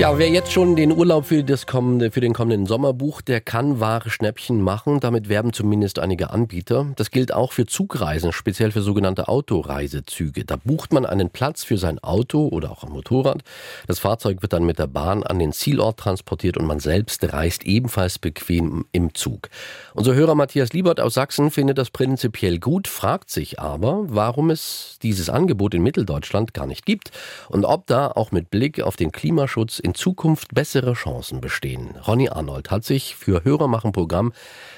Ja, wer jetzt schon den Urlaub für, das kommende, für den kommenden Sommer bucht, der kann wahre Schnäppchen machen. Damit werben zumindest einige Anbieter. Das gilt auch für Zugreisen, speziell für sogenannte Autoreisezüge. Da bucht man einen Platz für sein Auto oder auch ein Motorrad. Das Fahrzeug wird dann mit der Bahn an den Zielort transportiert und man selbst reist ebenfalls bequem im Zug. Unser Hörer Matthias Liebert aus Sachsen findet das prinzipiell gut, fragt sich aber, warum es dieses Angebot in Mitteldeutschland gar nicht gibt und ob da auch mit Blick auf den Klimaschutz in Zukunft bessere Chancen bestehen. Ronny Arnold hat sich für Hörermachen Programm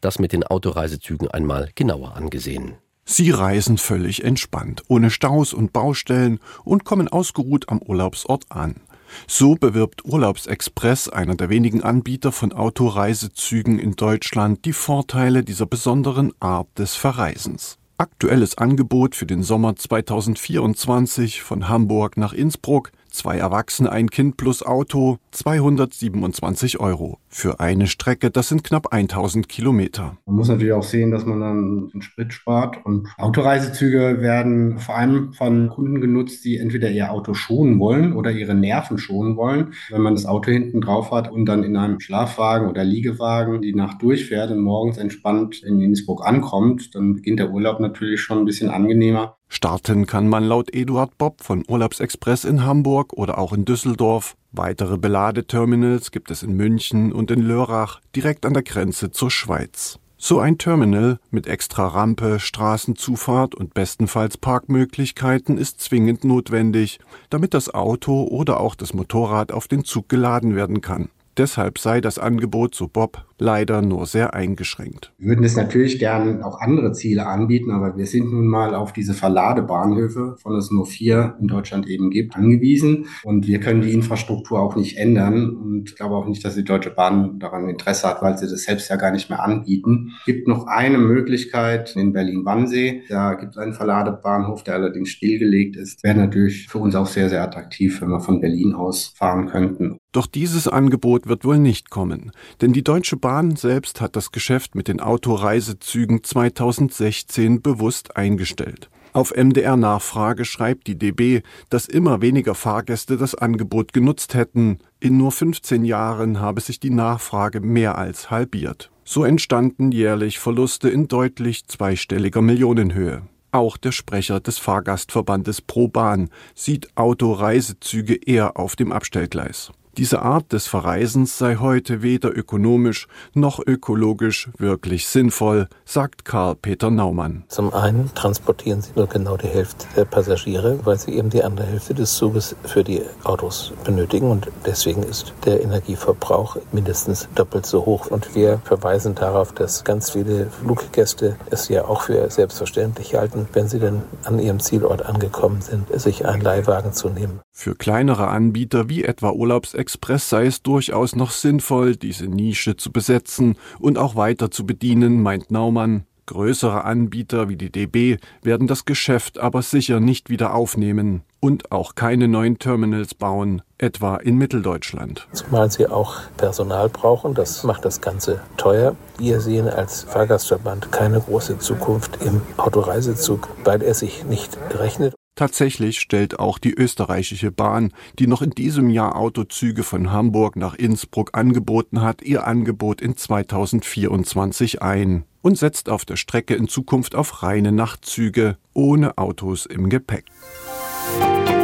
das mit den Autoreisezügen einmal genauer angesehen. Sie reisen völlig entspannt, ohne Staus und Baustellen und kommen ausgeruht am Urlaubsort an. So bewirbt Urlaubsexpress, einer der wenigen Anbieter von Autoreisezügen in Deutschland, die Vorteile dieser besonderen Art des Verreisens. Aktuelles Angebot für den Sommer 2024 von Hamburg nach Innsbruck Zwei Erwachsene, ein Kind plus Auto, 227 Euro. Für eine Strecke, das sind knapp 1000 Kilometer. Man muss natürlich auch sehen, dass man dann einen Sprit spart. Und Autoreisezüge werden vor allem von Kunden genutzt, die entweder ihr Auto schonen wollen oder ihre Nerven schonen wollen. Wenn man das Auto hinten drauf hat und dann in einem Schlafwagen oder Liegewagen die Nacht durchfährt und morgens entspannt in Innsbruck ankommt, dann beginnt der Urlaub natürlich schon ein bisschen angenehmer. Starten kann man laut Eduard Bob von Urlaubsexpress in Hamburg oder auch in Düsseldorf. Weitere Beladeterminals gibt es in München und in Lörrach, direkt an der Grenze zur Schweiz. So ein Terminal mit extra Rampe, Straßenzufahrt und bestenfalls Parkmöglichkeiten ist zwingend notwendig, damit das Auto oder auch das Motorrad auf den Zug geladen werden kann. Deshalb sei das Angebot, so Bob, leider nur sehr eingeschränkt. Wir würden es natürlich gern auch andere Ziele anbieten, aber wir sind nun mal auf diese Verladebahnhöfe, von es nur vier in Deutschland eben gibt, angewiesen. Und wir können die Infrastruktur auch nicht ändern. Und ich glaube auch nicht, dass die Deutsche Bahn daran Interesse hat, weil sie das selbst ja gar nicht mehr anbieten. Es gibt noch eine Möglichkeit in Berlin-Wannsee. Da gibt es einen Verladebahnhof, der allerdings stillgelegt ist. Wäre natürlich für uns auch sehr, sehr attraktiv, wenn wir von Berlin aus fahren könnten. Doch dieses Angebot wird wohl nicht kommen, denn die Deutsche Bahn selbst hat das Geschäft mit den Autoreisezügen 2016 bewusst eingestellt. Auf MDR-Nachfrage schreibt die DB, dass immer weniger Fahrgäste das Angebot genutzt hätten. In nur 15 Jahren habe sich die Nachfrage mehr als halbiert. So entstanden jährlich Verluste in deutlich zweistelliger Millionenhöhe. Auch der Sprecher des Fahrgastverbandes ProBahn sieht Autoreisezüge eher auf dem Abstellgleis. Diese Art des Verreisens sei heute weder ökonomisch noch ökologisch wirklich sinnvoll, sagt Karl-Peter Naumann. Zum einen transportieren sie nur genau die Hälfte der Passagiere, weil sie eben die andere Hälfte des Zuges für die Autos benötigen und deswegen ist der Energieverbrauch mindestens doppelt so hoch. Und wir verweisen darauf, dass ganz viele Fluggäste es ja auch für selbstverständlich halten, wenn sie dann an ihrem Zielort angekommen sind, sich einen Leihwagen zu nehmen. Für kleinere Anbieter wie etwa Urlaubsexpress sei es durchaus noch sinnvoll, diese Nische zu besetzen und auch weiter zu bedienen, meint Naumann. Größere Anbieter wie die DB werden das Geschäft aber sicher nicht wieder aufnehmen und auch keine neuen Terminals bauen, etwa in Mitteldeutschland. Zumal sie auch Personal brauchen, das macht das Ganze teuer. Wir sehen als Fahrgastverband keine große Zukunft im Autoreisezug, weil er sich nicht rechnet. Tatsächlich stellt auch die österreichische Bahn, die noch in diesem Jahr Autozüge von Hamburg nach Innsbruck angeboten hat, ihr Angebot in 2024 ein und setzt auf der Strecke in Zukunft auf reine Nachtzüge ohne Autos im Gepäck. Bye.